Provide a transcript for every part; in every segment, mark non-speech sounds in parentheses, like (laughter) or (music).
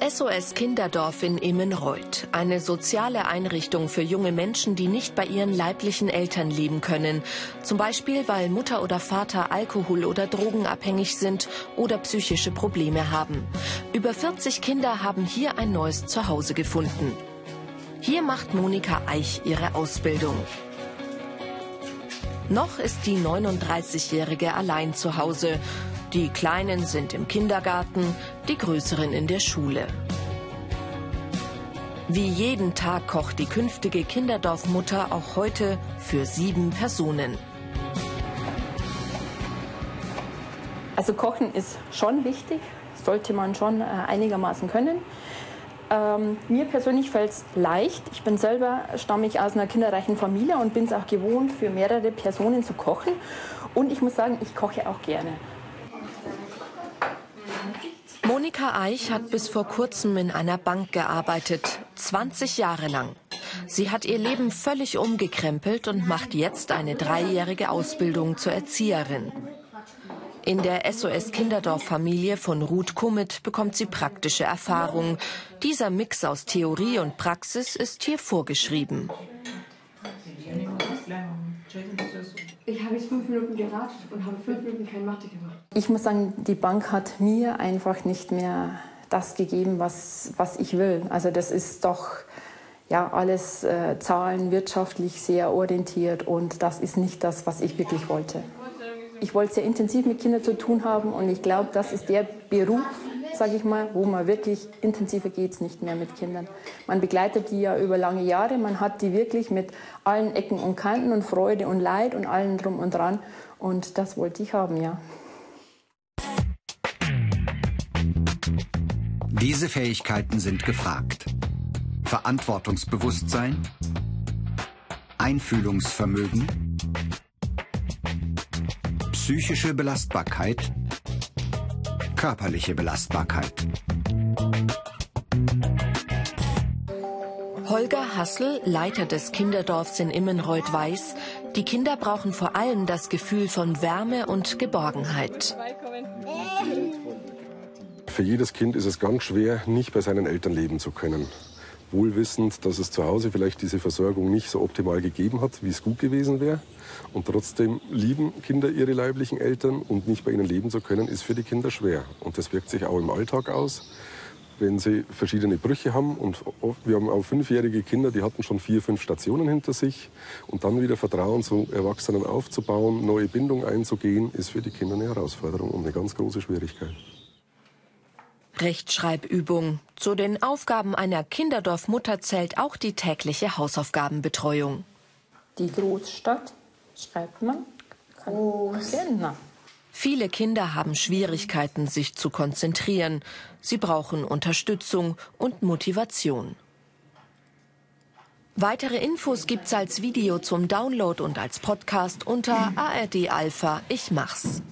Das SOS Kinderdorf in Immenreuth, eine soziale Einrichtung für junge Menschen, die nicht bei ihren leiblichen Eltern leben können, zum Beispiel weil Mutter oder Vater alkohol- oder drogenabhängig sind oder psychische Probleme haben. Über 40 Kinder haben hier ein neues Zuhause gefunden. Hier macht Monika Eich ihre Ausbildung. Noch ist die 39-Jährige allein zu Hause. Die Kleinen sind im Kindergarten, die Größeren in der Schule. Wie jeden Tag kocht die künftige Kinderdorfmutter auch heute für sieben Personen. Also Kochen ist schon wichtig, sollte man schon äh, einigermaßen können. Ähm, mir persönlich fällt es leicht. Ich bin selber, stamme ich aus einer kinderreichen Familie und bin es auch gewohnt, für mehrere Personen zu kochen. Und ich muss sagen, ich koche auch gerne. Monika Eich hat bis vor kurzem in einer Bank gearbeitet, 20 Jahre lang. Sie hat ihr Leben völlig umgekrempelt und macht jetzt eine dreijährige Ausbildung zur Erzieherin. In der SOS Kinderdorf Familie von Ruth Kummet bekommt sie praktische Erfahrung. Dieser Mix aus Theorie und Praxis ist hier vorgeschrieben. Ich habe jetzt fünf Minuten geratscht und habe fünf Minuten kein Mathe gemacht. Ich muss sagen, die Bank hat mir einfach nicht mehr das gegeben, was, was ich will. Also das ist doch ja, alles äh, Zahlen, wirtschaftlich sehr orientiert und das ist nicht das, was ich wirklich wollte. Ich wollte sehr intensiv mit Kindern zu tun haben und ich glaube, das ist der Beruf, sage ich mal, wo man wirklich intensiver geht es nicht mehr mit Kindern. Man begleitet die ja über lange Jahre, man hat die wirklich mit allen Ecken und Kanten und Freude und Leid und allen drum und dran und das wollte ich haben, ja. Diese Fähigkeiten sind gefragt. Verantwortungsbewusstsein, Einfühlungsvermögen, psychische Belastbarkeit körperliche Belastbarkeit. Holger Hassel, Leiter des Kinderdorfs in Immenreuth, weiß, die Kinder brauchen vor allem das Gefühl von Wärme und Geborgenheit. Für jedes Kind ist es ganz schwer, nicht bei seinen Eltern leben zu können wohlwissend, dass es zu Hause vielleicht diese Versorgung nicht so optimal gegeben hat, wie es gut gewesen wäre. Und trotzdem lieben Kinder ihre leiblichen Eltern und nicht bei ihnen leben zu können, ist für die Kinder schwer. Und das wirkt sich auch im Alltag aus. Wenn sie verschiedene Brüche haben und wir haben auch fünfjährige Kinder, die hatten schon vier, fünf Stationen hinter sich und dann wieder Vertrauen zu Erwachsenen aufzubauen, neue Bindung einzugehen, ist für die Kinder eine Herausforderung und eine ganz große Schwierigkeit. Rechtschreibübung. Zu den Aufgaben einer Kinderdorfmutter zählt auch die tägliche Hausaufgabenbetreuung. Die Großstadt schreibt man Groß. Genau. Viele Kinder haben Schwierigkeiten, sich zu konzentrieren. Sie brauchen Unterstützung und Motivation. Weitere Infos gibt's als Video zum Download und als Podcast unter ARD Alpha Ich mach's.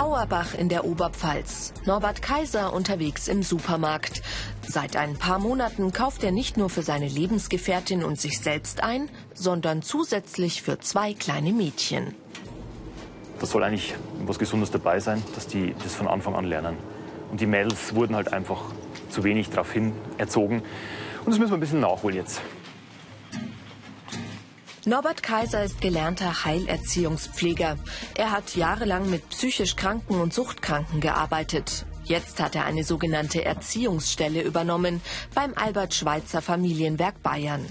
Auerbach in der Oberpfalz. Norbert Kaiser unterwegs im Supermarkt. Seit ein paar Monaten kauft er nicht nur für seine Lebensgefährtin und sich selbst ein, sondern zusätzlich für zwei kleine Mädchen. Das soll eigentlich was Gesundes dabei sein, dass die das von Anfang an lernen. Und die Mädels wurden halt einfach zu wenig darauf hin erzogen. Und das müssen wir ein bisschen nachholen jetzt. Norbert Kaiser ist gelernter Heilerziehungspfleger. Er hat jahrelang mit psychisch Kranken und Suchtkranken gearbeitet. Jetzt hat er eine sogenannte Erziehungsstelle übernommen beim Albert Schweitzer Familienwerk Bayern.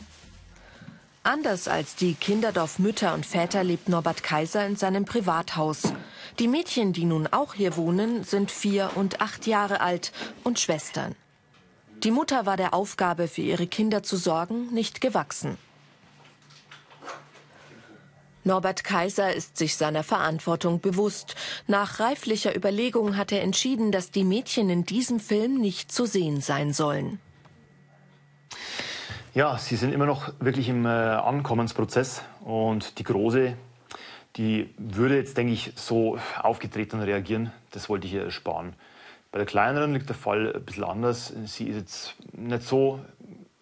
Anders als die Kinderdorf Mütter und Väter lebt Norbert Kaiser in seinem Privathaus. Die Mädchen, die nun auch hier wohnen, sind vier und acht Jahre alt und Schwestern. Die Mutter war der Aufgabe, für ihre Kinder zu sorgen, nicht gewachsen. Norbert Kaiser ist sich seiner Verantwortung bewusst. Nach reiflicher Überlegung hat er entschieden, dass die Mädchen in diesem Film nicht zu sehen sein sollen. Ja, sie sind immer noch wirklich im äh, Ankommensprozess und die Große, die würde jetzt, denke ich, so aufgetreten reagieren. Das wollte ich ihr ersparen. Bei der kleineren liegt der Fall ein bisschen anders. Sie ist jetzt nicht so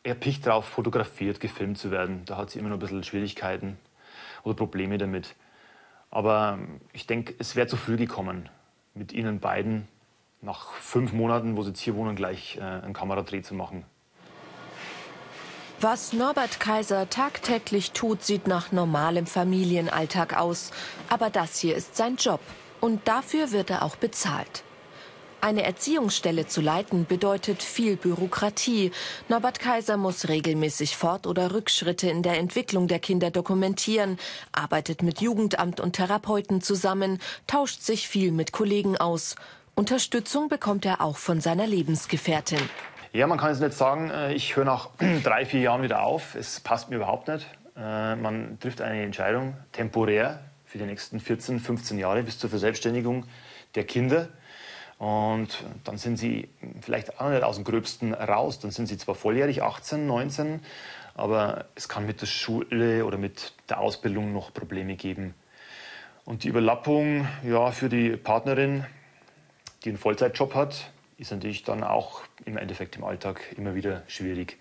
erpicht darauf, fotografiert, gefilmt zu werden. Da hat sie immer noch ein bisschen Schwierigkeiten oder Probleme damit. Aber ich denke, es wäre zu früh gekommen, mit Ihnen beiden nach fünf Monaten, wo Sie jetzt hier wohnen, gleich äh, einen Kameradreh zu machen. Was Norbert Kaiser tagtäglich tut, sieht nach normalem Familienalltag aus. Aber das hier ist sein Job. Und dafür wird er auch bezahlt. Eine Erziehungsstelle zu leiten bedeutet viel Bürokratie. Norbert Kaiser muss regelmäßig Fort- oder Rückschritte in der Entwicklung der Kinder dokumentieren, arbeitet mit Jugendamt und Therapeuten zusammen, tauscht sich viel mit Kollegen aus. Unterstützung bekommt er auch von seiner Lebensgefährtin. Ja, man kann jetzt nicht sagen, äh, ich höre nach (clears throat) drei, vier Jahren wieder auf. Es passt mir überhaupt nicht. Äh, man trifft eine Entscheidung temporär für die nächsten 14, 15 Jahre bis zur Verselbstständigung der Kinder. Und dann sind sie vielleicht auch nicht aus dem Gröbsten raus. Dann sind sie zwar volljährig, 18, 19, aber es kann mit der Schule oder mit der Ausbildung noch Probleme geben. Und die Überlappung ja, für die Partnerin, die einen Vollzeitjob hat, ist natürlich dann auch im Endeffekt im Alltag immer wieder schwierig.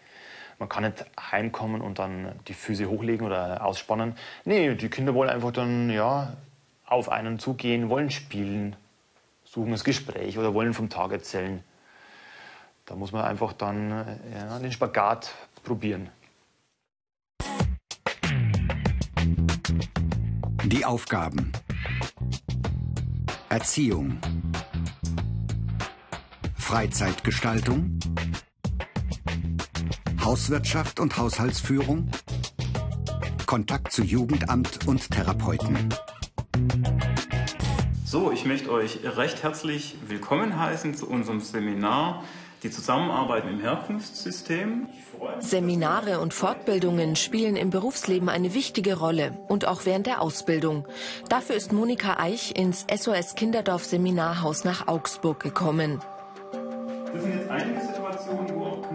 Man kann nicht heimkommen und dann die Füße hochlegen oder ausspannen. Nee, die Kinder wollen einfach dann ja, auf einen zugehen, wollen spielen, suchen das Gespräch oder wollen vom Tag erzählen. Da muss man einfach dann ja, den Spagat probieren. Die Aufgaben. Erziehung. Freizeitgestaltung, Hauswirtschaft und Haushaltsführung, Kontakt zu Jugendamt und Therapeuten. So, ich möchte euch recht herzlich willkommen heißen zu unserem Seminar die Zusammenarbeit im Herkunftssystem. Seminare und Fortbildungen spielen im Berufsleben eine wichtige Rolle und auch während der Ausbildung. Dafür ist Monika Eich ins SOS Kinderdorf Seminarhaus nach Augsburg gekommen. Das sind jetzt einige Situationen, wo auch.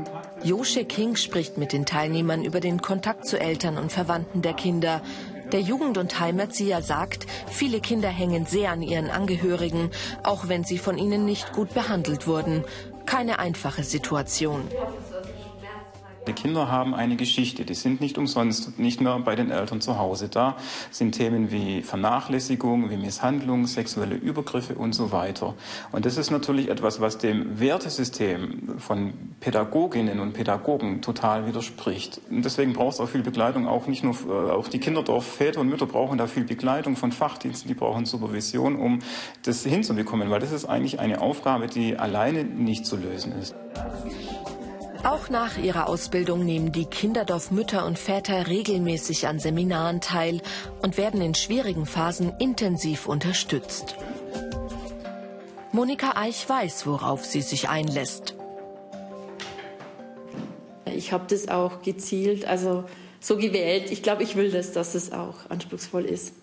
Josche King spricht mit den Teilnehmern über den Kontakt zu Eltern und Verwandten der Kinder. Der Jugend- und Heimerzieher sagt, viele Kinder hängen sehr an ihren Angehörigen, auch wenn sie von ihnen nicht gut behandelt wurden. Keine einfache Situation. Die Kinder haben eine Geschichte, die sind nicht umsonst nicht mehr bei den Eltern zu Hause. Da sind Themen wie Vernachlässigung, wie Misshandlung, sexuelle Übergriffe und so weiter. Und das ist natürlich etwas, was dem Wertesystem von Pädagoginnen und Pädagogen total widerspricht. Und deswegen braucht es auch viel Begleitung, auch nicht nur, äh, auch die Kinderdorfväter und Mütter brauchen da viel Begleitung von Fachdiensten, die brauchen Supervision, um das hinzubekommen, weil das ist eigentlich eine Aufgabe, die alleine nicht zu lösen ist. Auch nach ihrer Ausbildung nehmen die Kinderdorf-Mütter und Väter regelmäßig an Seminaren teil und werden in schwierigen Phasen intensiv unterstützt. Monika Eich weiß, worauf sie sich einlässt. Ich habe das auch gezielt, also so gewählt. Ich glaube, ich will das, dass es auch anspruchsvoll ist.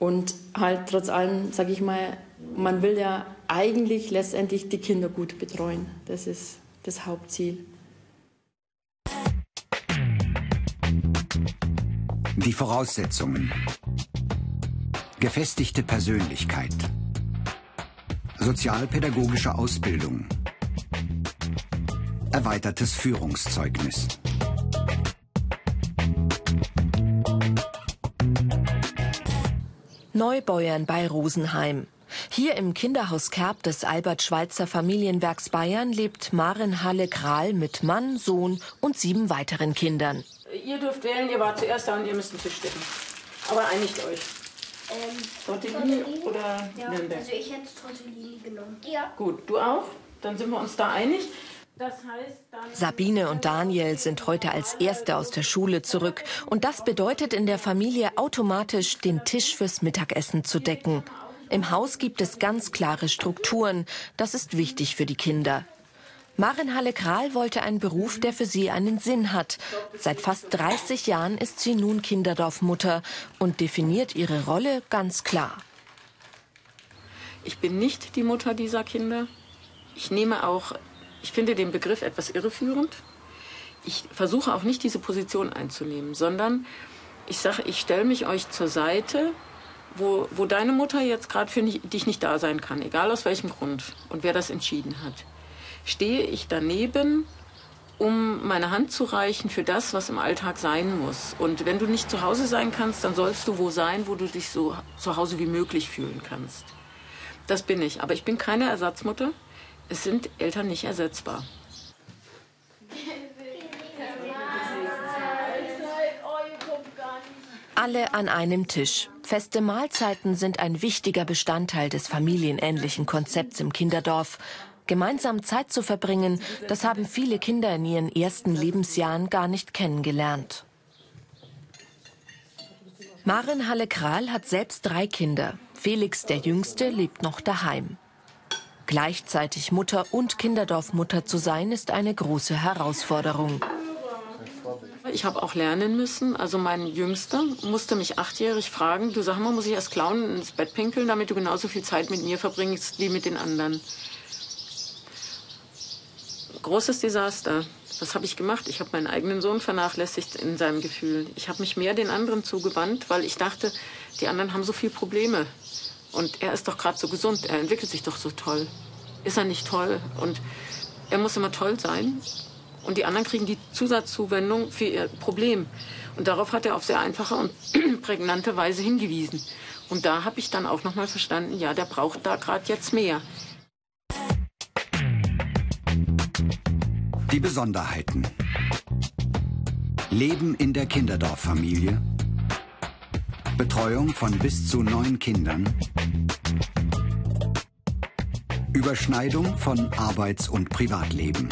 Und halt trotz allem, sage ich mal, man will ja eigentlich letztendlich die Kinder gut betreuen. Das ist das Hauptziel. Die Voraussetzungen. Gefestigte Persönlichkeit. Sozialpädagogische Ausbildung. Erweitertes Führungszeugnis. Neubeuern bei Rosenheim. Hier im Kinderhaus Kerb des Albert-Schweitzer Familienwerks Bayern lebt Maren Halle Kral mit Mann, Sohn und sieben weiteren Kindern. Ihr dürft wählen, ihr wart zuerst da und ihr müsst Tisch decken. Aber einigt euch. Ähm, Tortellini oder ja, Nürnberg? Also ich hätte Tortellini genommen. Ja. Gut, du auch? Dann sind wir uns da einig. Sabine und Daniel sind heute als Erste aus der Schule zurück. Und das bedeutet in der Familie automatisch, den Tisch fürs Mittagessen zu decken. Im Haus gibt es ganz klare Strukturen. Das ist wichtig für die Kinder. Marin Halle-Kral wollte einen Beruf, der für sie einen Sinn hat. Seit fast 30 Jahren ist sie nun Kinderdorfmutter und definiert ihre Rolle ganz klar. Ich bin nicht die Mutter dieser Kinder. Ich nehme auch, ich finde den Begriff etwas irreführend. Ich versuche auch nicht diese Position einzunehmen, sondern ich sage, ich stelle mich euch zur Seite wo, wo deine Mutter jetzt gerade für dich nicht da sein kann, egal aus welchem Grund und wer das entschieden hat, stehe ich daneben um meine Hand zu reichen für das, was im Alltag sein muss. Und wenn du nicht zu Hause sein kannst, dann sollst du wo sein, wo du dich so zu Hause wie möglich fühlen kannst. Das bin ich. Aber ich bin keine Ersatzmutter. Es sind Eltern nicht ersetzbar. Alle an einem Tisch. Feste Mahlzeiten sind ein wichtiger Bestandteil des familienähnlichen Konzepts im Kinderdorf. Gemeinsam Zeit zu verbringen, das haben viele Kinder in ihren ersten Lebensjahren gar nicht kennengelernt. Maren Halle-Kral hat selbst drei Kinder. Felix, der Jüngste, lebt noch daheim. Gleichzeitig Mutter und Kinderdorfmutter zu sein, ist eine große Herausforderung. Ich habe auch lernen müssen. Also mein Jüngster musste mich achtjährig fragen, du sag mal, muss ich erst klauen ins Bett pinkeln, damit du genauso viel Zeit mit mir verbringst wie mit den anderen. Großes Desaster. Was habe ich gemacht? Ich habe meinen eigenen Sohn vernachlässigt in seinem Gefühl. Ich habe mich mehr den anderen zugewandt, weil ich dachte, die anderen haben so viele Probleme. Und er ist doch gerade so gesund, er entwickelt sich doch so toll. Ist er nicht toll? Und er muss immer toll sein. Und die anderen kriegen die Zusatzzuwendung für ihr Problem. Und darauf hat er auf sehr einfache und (clears throat) prägnante Weise hingewiesen. Und da habe ich dann auch noch mal verstanden, ja, der braucht da gerade jetzt mehr. Die Besonderheiten. Leben in der Kinderdorffamilie. Betreuung von bis zu neun Kindern. Überschneidung von Arbeits- und Privatleben.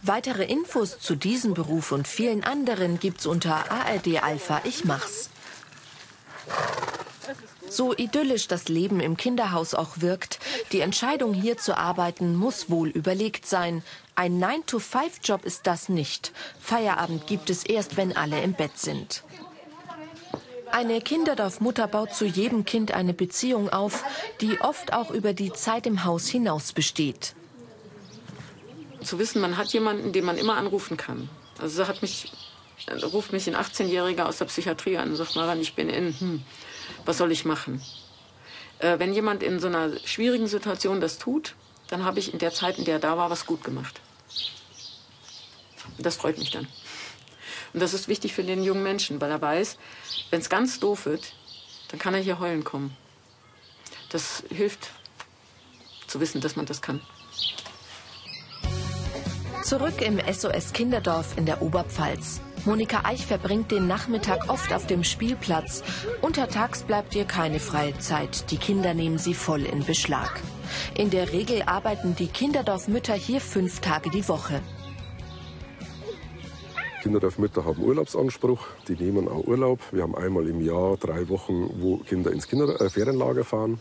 Weitere Infos zu diesem Beruf und vielen anderen gibt's unter ARD Alpha Ich mach's. So idyllisch das Leben im Kinderhaus auch wirkt, die Entscheidung hier zu arbeiten muss wohl überlegt sein. Ein 9-to-5-Job ist das nicht. Feierabend gibt es erst, wenn alle im Bett sind. Eine Kinderdorfmutter baut zu jedem Kind eine Beziehung auf, die oft auch über die Zeit im Haus hinaus besteht. Zu wissen, man hat jemanden, den man immer anrufen kann. Also hat mich, ruft mich ein 18-Jähriger aus der Psychiatrie an und sagt, Maran, ich bin in, hm, was soll ich machen? Äh, wenn jemand in so einer schwierigen Situation das tut, dann habe ich in der Zeit, in der er da war, was gut gemacht. Das freut mich dann. Und das ist wichtig für den jungen Menschen, weil er weiß, wenn es ganz doof wird, dann kann er hier heulen kommen. Das hilft zu wissen, dass man das kann. Zurück im SOS Kinderdorf in der Oberpfalz. Monika Eich verbringt den Nachmittag oft auf dem Spielplatz. Untertags bleibt ihr keine freie Zeit. Die Kinder nehmen sie voll in Beschlag. In der Regel arbeiten die Kinderdorfmütter hier fünf Tage die Woche. Kinderdorfmütter haben Urlaubsanspruch, die nehmen auch Urlaub. Wir haben einmal im Jahr drei Wochen, wo Kinder ins Kinder äh, Ferienlager fahren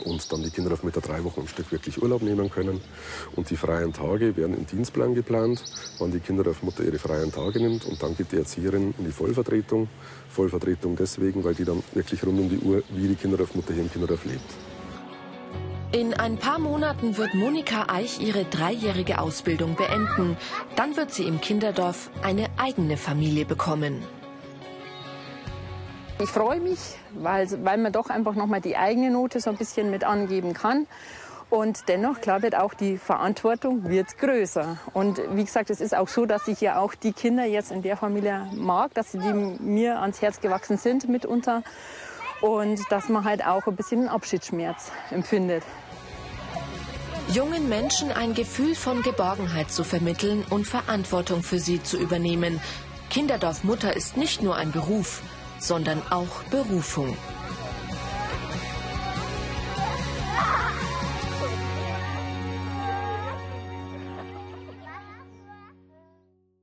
und dann die Kinderdorfmütter drei Wochen am Stück wirklich Urlaub nehmen können. Und die freien Tage werden im Dienstplan geplant, wann die Kinderdorfmutter ihre freien Tage nimmt und dann geht die Erzieherin in die Vollvertretung. Vollvertretung deswegen, weil die dann wirklich rund um die Uhr wie die Kinderdorfmutter hier im Kinderdorf lebt. In ein paar Monaten wird Monika Eich ihre dreijährige Ausbildung beenden. Dann wird sie im Kinderdorf eine eigene Familie bekommen. Ich freue mich, weil, weil man doch einfach noch mal die eigene Note so ein bisschen mit angeben kann. Und dennoch, klar, wird auch die Verantwortung wird größer. Und wie gesagt, es ist auch so, dass ich ja auch die Kinder jetzt in der Familie mag, dass sie mir ans Herz gewachsen sind mitunter. Und dass man halt auch ein bisschen Abschiedsschmerz empfindet. Jungen Menschen ein Gefühl von Geborgenheit zu vermitteln und Verantwortung für sie zu übernehmen. Kinderdorfmutter ist nicht nur ein Beruf, sondern auch Berufung.